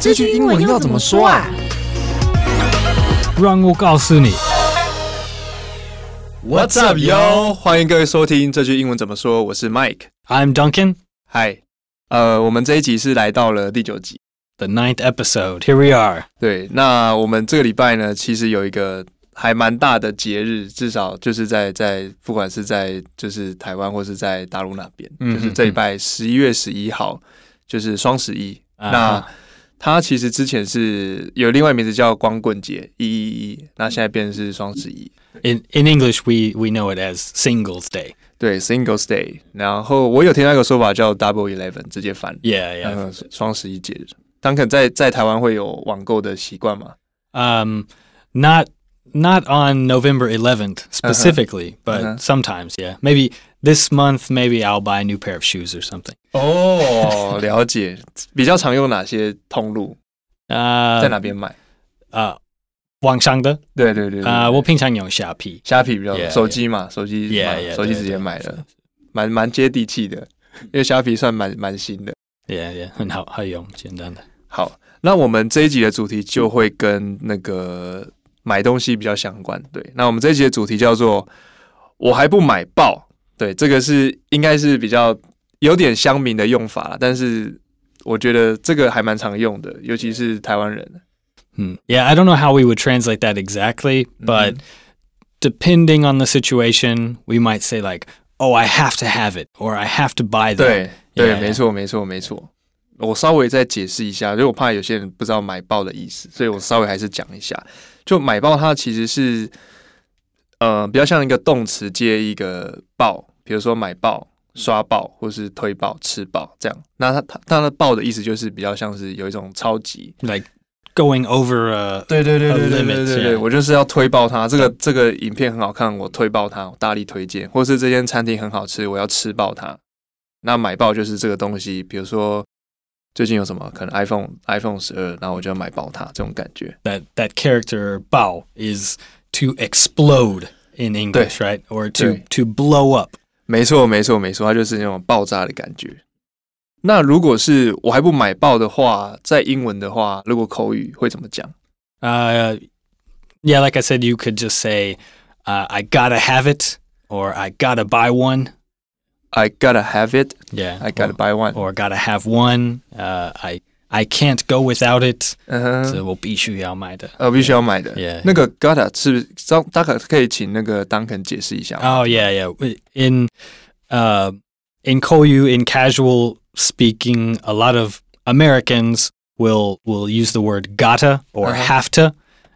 这句英文要怎么说啊？让我告诉你。 What's up, yo？欢迎各位收听这句英文怎么说，我是 Mike。 I'm Duncan. 嗨，呃，我们这一集是来到了第九集。 The ninth episode. Here we are. 对，那我们这个礼拜呢，其实有一个还蛮大的节日，至少就是在在不管是在就是台湾或是在大陆那边，嗯就是这礼拜十一月十一号，就是双十一。啊那 它其实之前是有另外名字叫光棍节一一一，那现在变成是双十一。 In in English, we we know it as Singles Day. 对，Singles Day。然后我有听到一个说法叫 Double Eleven，直接翻。 Yeah, yeah. 嗯，双十一节日。当肯在在台湾会有网购的习惯吗？ Um, not not on November 11th specifically, but Uh-huh. sometimes, yeah. Maybe this month, maybe I'll buy a new pair of shoes or something. 哦，了解。比较常用哪些通路？Uh, 在哪边买？呃，网上的，对对对对呃，我平常用虾皮。虾皮比较多手机嘛，手机 Yeah, 买手机直接买了是，蛮蛮接地气的，因为虾皮算蛮蛮新的。Yeah, yeah，很好，好用，简单的。好，那我们这一集的主题就会跟那个买东西比较相关。对，那我们这一集的主题叫做“我还不买爆”。对，这个是应该是比较有点乡民的用法啦，但是我觉得这个还蛮常用的，尤其是台湾人。Hmm. Yeah, I don't know how we would translate that exactly, but Mm-hmm. depending on the situation, we might say like, "Oh, I have to have it," or "I have to buy that." 对对没错没错没错。我稍微再解释一下，因为我怕有些人不知道买爆的意思，所以我稍微还是讲一下。就买爆它其实是呃比较像一个动词接一个爆，比如说买爆、刷爆或是推爆、吃爆这样。那它它它的爆的意思就是比较像是有一种超级。 like going over a 对对对 A 对对 limit，对对对， yeah 我就是要推爆它。这个这个影片很好看，我推爆它，我大力推荐。或是这间餐厅很好吃，我要吃爆它。那买爆就是这个东西，比如说最近有什么可能 iPhone iPhone 十二，然后我就要买爆它，这种感觉。 that that character bao is to explode in English, right? Or to 对。 to blow up. 没错没错没错，它就是那种爆炸的感觉。那如果是我还不买爆的话，在英文的话，如果口语会怎么讲？ Uh, yeah, like I said, you could just say, uh, "I gotta have it," or "I gotta buy one." I gotta have it, Yeah, I gotta or, buy one。 or gotta have one. Uh, I I can't go without it. 嗯哼，这我必须要买的。呃，必须要买的。 Yeah. 那个 gotta 是不是？张大可可以请那个 Duncan 解释一下吗？ Oh yeah, yeah. W- In uh, in Koyu, in casual speaking, a lot of Americans will will use the word gotta or Uh-huh. have to,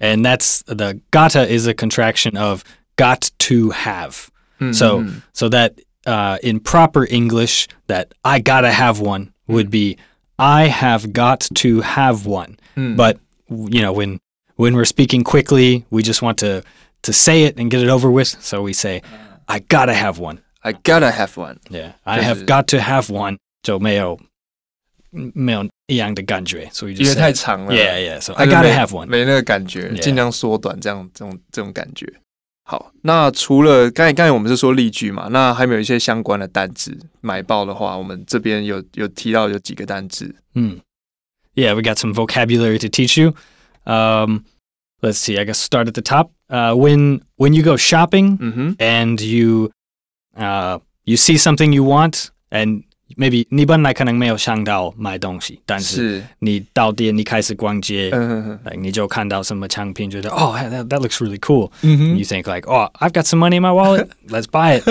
and that's the gotta is a contraction of got to have. 嗯 So 嗯 so that uh, in proper English, that I gotta have one would be I have got to have one. 嗯 But you know when when we're speaking quickly, we just want to to say it and get it over with. So we say, "I gotta have one." I gotta have one。 Yeah, I 就是 have got to have one. 就没有没有一样的感觉，所以就因为 say 太长了 Yeah, yeah. So 它 I 就 gotta 没 have one. 没那个感觉， Yeah 尽量缩短这样这种这种感觉。 好，那除了刚才刚才我们是说例句嘛，那还有没有一些相关的单字？买爆的话，我们这边有有提到有几个单字。 Hmm. Yeah, we got some vocabulary to teach you. Um, let's see. I guess start at the top. Uh, when when you go shopping 嗯哼， and you uh, you see something you want and maybe 你本来可能没有想到买东西，但是是，你到店你开始逛街，嗯哼哼，like 你就看到什么产品，觉得 oh that, that looks really cool. 嗯哼 You think like oh I've got some money in my wallet, let's buy it.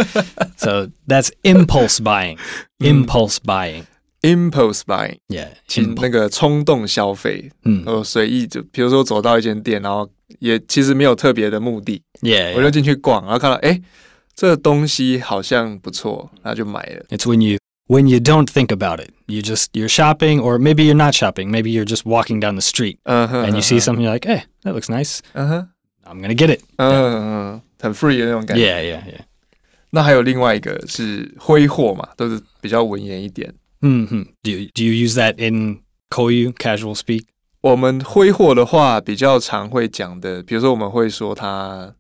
so that's impulse buying. Impulse buying. impulse buying，Yeah. 其实那个冲动消费，嗯呃，随意就比如说走到一间店，然后也其实没有特别的目的，Yeah, 我.就进去逛，然后看到哎，诶这个东西好像不错，然后就买了。It's when you when you don't think about it. You just you're shopping or maybe you're not shopping. Maybe you're just walking down the street 嗯哼 and you see something you're like, "Hey, that looks nice. 嗯哼， I'm going to get it." 嗯嗯，很 free 的那种感觉。 Yeah, yeah, yeah. 那还有另外一个是挥霍嘛，都是比较文言一点。 hmm Do you, do you use that in Koyu casual speak? 我们挥霍的话，比较常会讲的，比如说我们会说他，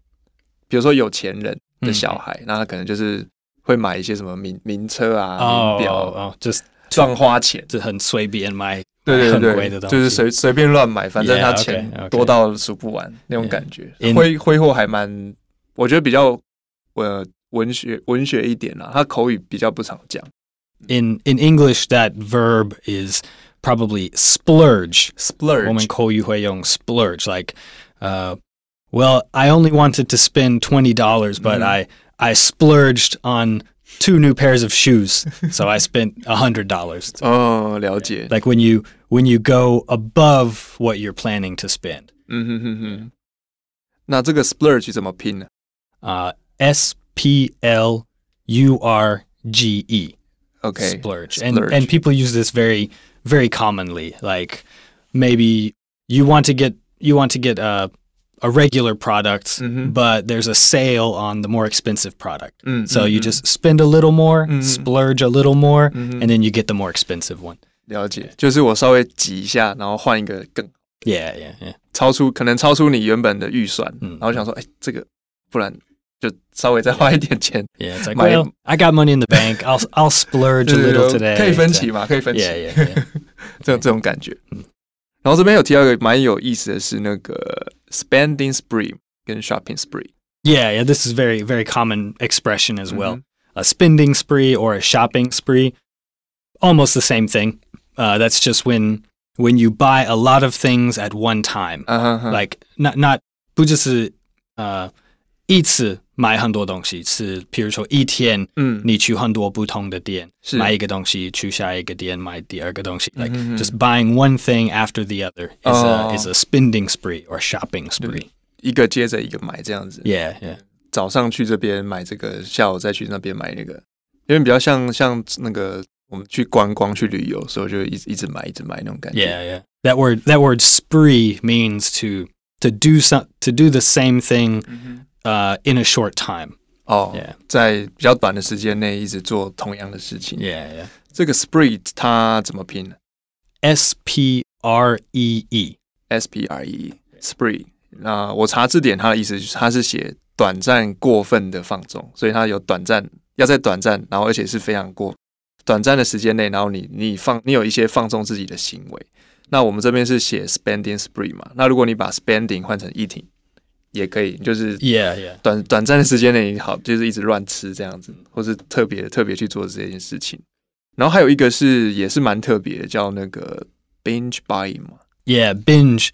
比如说有钱人的小孩，那他可能就是 会买一些什么名名车啊、名 Oh, 表， oh, oh, just 乱花钱，这很随便买对对很贵对的东西，就是随随便乱买，反正 Yeah, 他 okay, 钱 okay. 多到数不完那种感觉。 In- 挥挥霍还蛮，我觉得比较呃文学文学一点啦，他口语比较不常讲。 In in English, that verb is probably splurge. 我们 splurge 口语会用 splurge, like, uh, well, I only wanted to spend twenty dollars, but Mhm. I I splurged on two new pairs of shoes, so I spent a hundred dollars. 哦，了解。 Like when you when you go above what you're planning to spend. 嗯哼哼哼。那这个 splurge 怎么拼呢 Uh, S P L U R G E. ？OK， splurge. And splurge. and people use this very very commonly. Like maybe you want to get you want to get a a regular product, Mhm. but there's a sale on the more expensive product. 嗯 So 嗯 you 嗯 just spend a little more, Mhm. splurge a little more, 嗯哼 and then you get the more expensive one. 了解，就是我稍微挤一下，然后换一个更 Yeah, yeah, yeah. 超出可能超出你原本的预算，嗯然后想说，哎，这个不然就稍微再花一点钱， Yeah, it's like, My- well, I got money in the bank. I'll I'll splurge a 就是 little today. 可以分期嘛，可以分期 Yeah, yeah, yeah. 这种这种感觉。然后这边有提到一个蛮有意思的是那个 spending spree 跟 shopping spree， Yeah, yeah, this is very, very common expression as well. Mhm. A spending spree or a shopping spree, almost the same thing. Uh, that's just when when you buy a lot of things at one time. 啊哈哈 Like not not 不就是呃 一次买很多东西，是比如说一天嗯，你去很多不同的店是买一个东西，去下一个店买第二个东西。Like 嗯哼哼 just buying one thing after the other is Oh. a is a spending spree or shopping spree. 一个接着一个买这样子。 Yeah, yeah. 早上去这边买这个，下午再去那边买那个，因为比较像像那个我们去观光去旅游，所以我就一直一直买一直买那种感觉。 Yeah, yeah. That word that word spree means to to do some to do the same thing 嗯 uh, in a short time. 哦 Yeah. 在比较短的时间内一直做同样的事情。 Yeah, yeah. 这个 spree 它怎么拼呢 S P R E E. ？S P R E spree。那我查字典，它的意思就是它是写短暂过分的放纵，所以它有短暂要在短暂，然后而且是非常过短暂的时间内，然后你你放你有一些放纵自己的行为。那我们这边是写 spending spree 嘛？那如果你把 spending 换成 eating 也可以，就是 Yeah, yeah. 短短暂的时间内，你好就是一直乱吃这样子，或是特别特别去做这件事情。然后还有一个是也是蛮特别的，叫那个 binge buying 嘛。 Yeah, binge.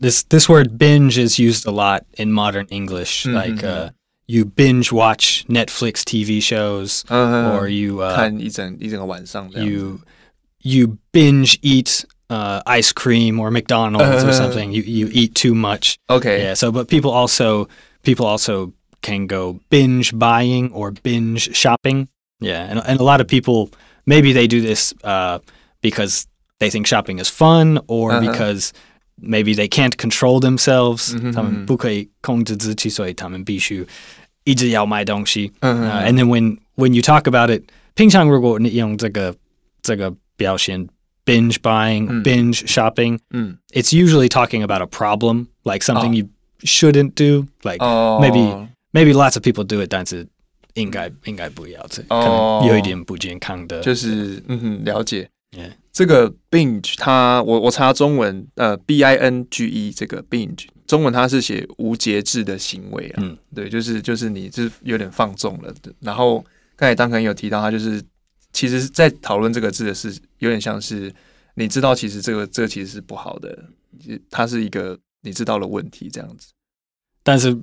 This this word binge is used a lot in modern English. Mhm. Like uh, you binge watch Netflix TV shows, 嗯 or you uh, 看一整一整个晚上这样子。 you you binge eat uh, ice cream or McDonald's or Uh. something. You you eat too much. OK， Yeah. So, but people also people also can go binge buying or binge shopping. Yeah, and and a lot of people maybe they do this uh, because they think shopping is fun or Uh-huh. because maybe they can't control themselves. 嗯哼他们不可以控制自己，所以他们必须一直要买东西。嗯 Uh, and then when when you talk about it, 平常如果你用这个这个表现 binge buying, 嗯 binge shopping, 嗯 it's usually talking about a problem, like something Oh. you shouldn't do. Like 哦 maybe maybe lots of people do it, 但是应该应该不要这，可能有一点不健康的。就是嗯哼了解。 Yeah. 这个 binge 它我我查中文呃 b i n g e 这个 binge 中文它是写无节制的行为啊，嗯对，就是就是你就是有点放纵了。然后刚才当可能有提到，他就是 其实在讨论这个字的是有点像是你知道其实这个这个其实是不好的，它是一个你知道的问题这样子。但是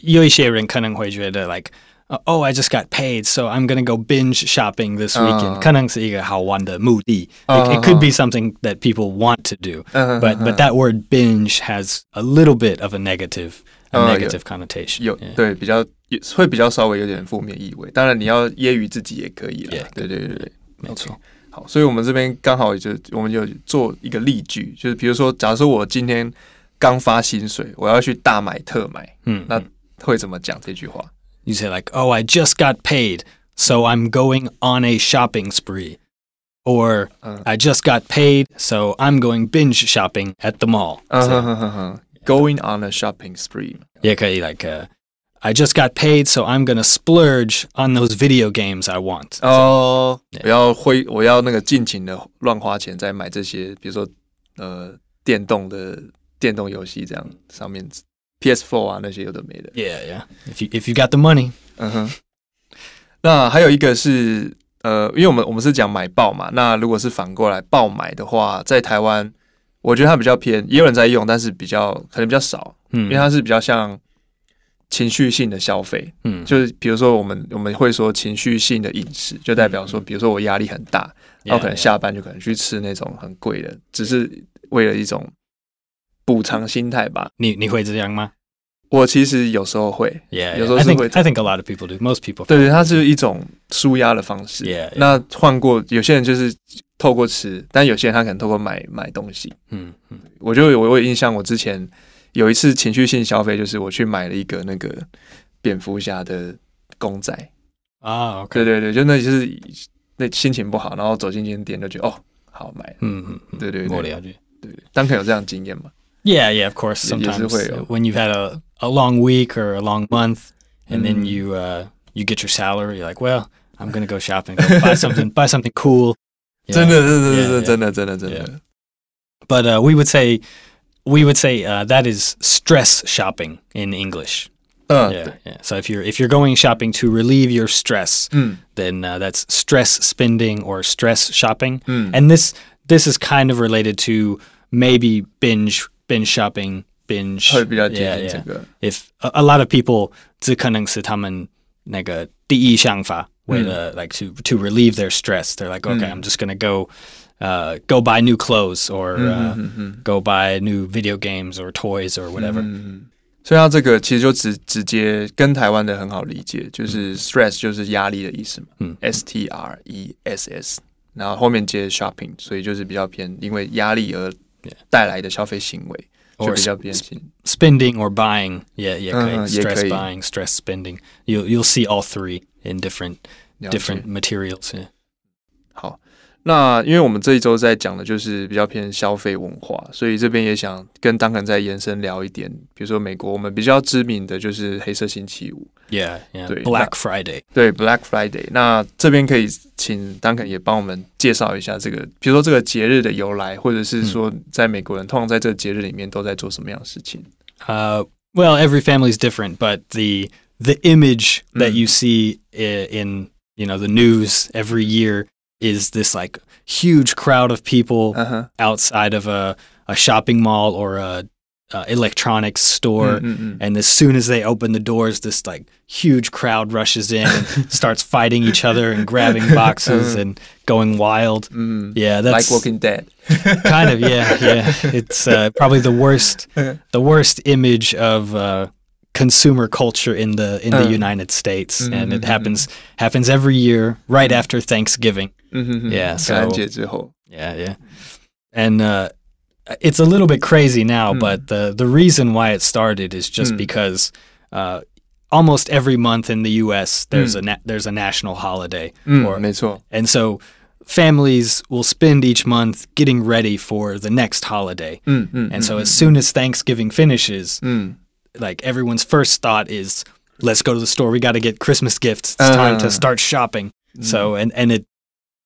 有一些人可能会觉得 like uh, oh I just got paid so I'm gonna go binge shopping this weekend，、嗯可能是一个好玩的目的。嗯 it, it could be something that people want to do, 嗯 but but that word binge has a little bit of a negative a 嗯有 negative connotation. 有 Yeah. 对比较 也会比较稍微有点负面意味。当然你要揶揄自己也可以了 Yeah，对对对对。没错。好，所以我们这边刚好就我们就做一个例句，就是比如说，假如说我今天刚发薪水，我要去大买特买，嗯，那会怎么讲这句话？You say like, "Oh, I just got paid, so I'm going on a shopping spree," or Uh. "I just got paid, so I'm going binge shopping at the mall."，Going on a shopping spree，也可以 like, uh, I just got paid, so I'm gonna splurge on those video games I want. 哦，我要挥，我要那个尽情的乱花钱，在买这些，比如说呃电动的电动游戏这样上面，PS4 啊那些有的没的。 Yeah, yeah. If you if you got the money, 嗯哼。那还有一个是呃，因为我们我们是讲买爆嘛，那如果是反过来爆买的话，在台湾，我觉得它比较偏，也有人在用，但是比较可能比较少，因为 hmm, 它是比较像 情绪性的消费。hmm. 就是比如说我们我们会说情绪性的饮食，就代表说，比如说我压力很大，然后可能下班就可能去吃那种很贵的，只是为了一种补偿心态吧。你你会这样吗？我其实有时候会，Yeah, 有.时候是会 I think a lot of people do. Most people. 对对，它是一种舒压的方式。Yeah. 那换过有些人就是透过吃，但有些人他可能透过买买东西。Hmm, hmm. 我就有我有印象，我之前有一次情绪性消费，就是我去买了一个那个蝙蝠侠的公仔。Ah, okay. 对对对，就那就是那心情不好，然后走进间店就觉得哦，好买。Hmm, hmm, hmm. 对对对我了解。对，当肯有这样经验吗？Yeah, yeah, of course. Sometimes uh, when you've had a, a long week or a long month, and then Mm. you uh, you get your salary, you're like, well, I'm gonna go shopping, go buy something, buy something cool. Yeah. 真的，真的，真的，真的，真的，真的。But uh, we would say we would say uh, that is stress shopping in English. 嗯， Yeah, 对， yeah. So if you're if you're going shopping to relieve your stress, 嗯 then uh, that's stress spending or stress shopping. 嗯 And this this is kind of related to maybe binge binge shopping, binge. 会比较接 yeah, 近 yeah. 这个。 if a, a lot of people 这可能是他们那个第一想法，为了 like to to relieve their stress. They're like, okay, I'm just gonna go uh, go buy new clothes or 嗯 uh, 嗯嗯 go buy new video games or toys or whatever. 嗯嗯。所以它这个其实就直直接跟台湾的很好理解，就是 stress 就是压力的意思嘛，嗯，S T R E S S，然后后面接 shopping，所以就是比较偏因为压力而 Yeah. 带来的消费行为，就 Or 比较偏心。 Spending or buying, yeah, yeah, 可以嗯，也 stress 可以。 buying, stress spending. You'll you'll see all three in different 了解 different materials. Yeah. 好， 那因为我们这一周在讲的就是比较偏消费文化，所以这边也想跟当肯再延伸聊一点，比如说美国我们比较知名的就是黑色星期五，Yeah, yeah. 对，Black Friday. 对 Black Friday。那这边可以请当肯也帮我们介绍一下这个，比如说这个节日的由来，或者是说在美国人通常在这个节日里面都在做什么样的事情？Uh, well, every family is different, but the the image that Mm. you see in you know the news every year is this like huge crowd of people uh-huh. outside of a, a shopping mall or a, a electronics store. Mm, mm, mm. And as soon as they open the doors this like huge crowd rushes in and starts fighting each other and grabbing uh-huh. boxes and going wild. Mm. yeah that's like walking dead. Kind of yeah yeah. It's uh, probably the worst uh-huh. the worst image of uh, consumer culture in the in the uh, United States, mm-hmm, and it happens happens every year right after Thanksgiving. 嗯哼哼 Yeah, 感恩 so- 节之后， Yeah, yeah. And uh, it's a little bit crazy now, Mm. but the the reason why it started is just Mm. because uh, almost every month in the U.S. there's Mm. a na- there's a national holiday, 嗯 or 没错， and so families will spend each month getting ready for the next holiday. 嗯嗯 And so 嗯 as soon as Thanksgiving finishes, 嗯 like everyone's first thought is, let's go to the store. We got to get Christmas gifts. It's time Uh. to start shopping. Mm. So and and it,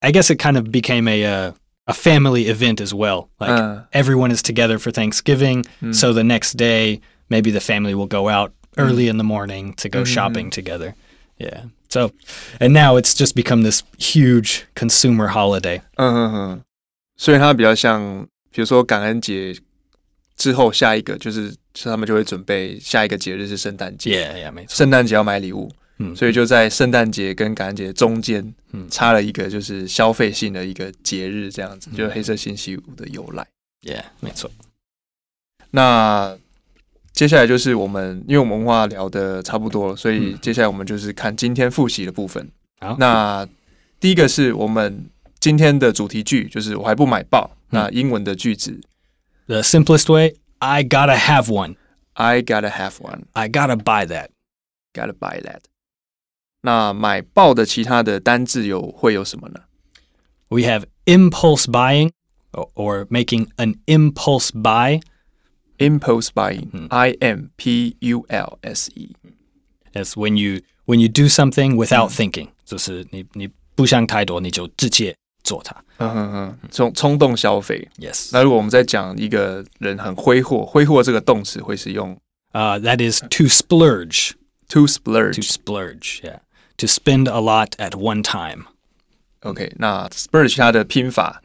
I guess it kind of became a uh, a family event as well. Like 嗯 everyone is together for Thanksgiving. 嗯 So the next day, maybe the family will go out early in the morning to go Mhm. shopping together. Yeah. So, and now it's just become this huge consumer holiday. 嗯哼哼，所以它比较像，比如说感恩节之后下一个就是，是他们就会准备下一个节日是圣诞节， Yeah, yeah, makes 圣诞节要买礼物， Sense. 所以就在圣诞节跟感恩节中间嗯插了一个就是消费性的一个节日，这样子，嗯就是黑色星期五的由来。yeah, makes sense. 那接下来就是我们，因为我们文化聊的差不多了，所以嗯接下来我们就是看今天复习的部分。好那第一个是我们今天的主题句，就是我还不买报。那英文的句子 The simplest way, I gotta have one.，I gotta have one, I gotta buy that. gotta buy that。那买爆的其他的单字有会有什么呢 We have impulse buying or, or making an impulse buy. ？Impulse buying, 嗯 I M P U L S E。 It's when you when you do something without thinking，就是你你不想太多，你就直接做它。嗯哼哼，冲冲动消费。 Yes，那如果我们在讲一个人很挥霍，挥霍这个动词会是用 uh, that is to splurge. to To splurge。 splurge, yeah. To spend a lot at one time. OK，那 splurge 它的拼法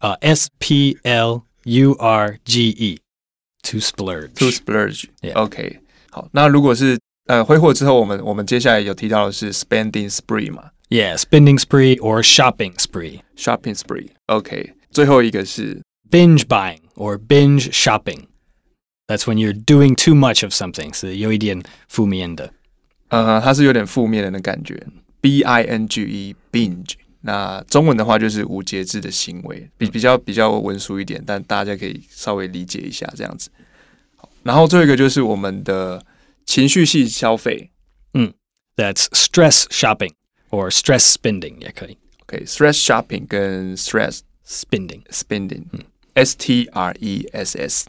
Uh, S P L U R G E. To splurge. to splurge。 Yeah OK，好，那如果是呃挥霍之后，我们我们接下来有提到的是 spending spree 嘛 yeah, spending spree or shopping spree. ，shopping spree。OK，最后一个是 binge buying or binge shopping. That's when you're doing too much of something. 是有一点负面的。 呃，它是有点负面的感觉，b i n g e binge。那中文的话就是无节制的行为，比比较比较文俗一点，但大家可以稍微理解一下这样子。好然后最后一个就是我们的情绪性消费嗯 That's stress shopping or stress spending 也可以。，OK，stress、shopping 跟 stress Spending. spending，S T R E S S。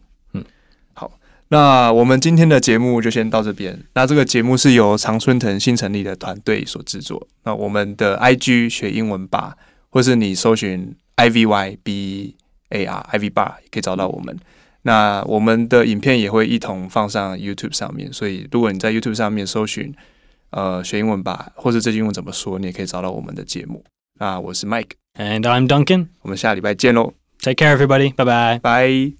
那我们今天的节目就先到这边。那这个节目是由常春藤新成立的团队所制作。那我们的 IG 学英文吧，或是你搜寻 I V Y B A R I V bar 也可以找到我们。那我们的影片也会一同放上 YouTube 上面，所以如果你在 YouTube 上面搜寻呃学英文吧，或者这句英文怎么说，你也可以找到我们的节目。那我是 Mike，And I'm Duncan. 我们下礼拜见喽，Take care, everybody. Bye bye. 拜。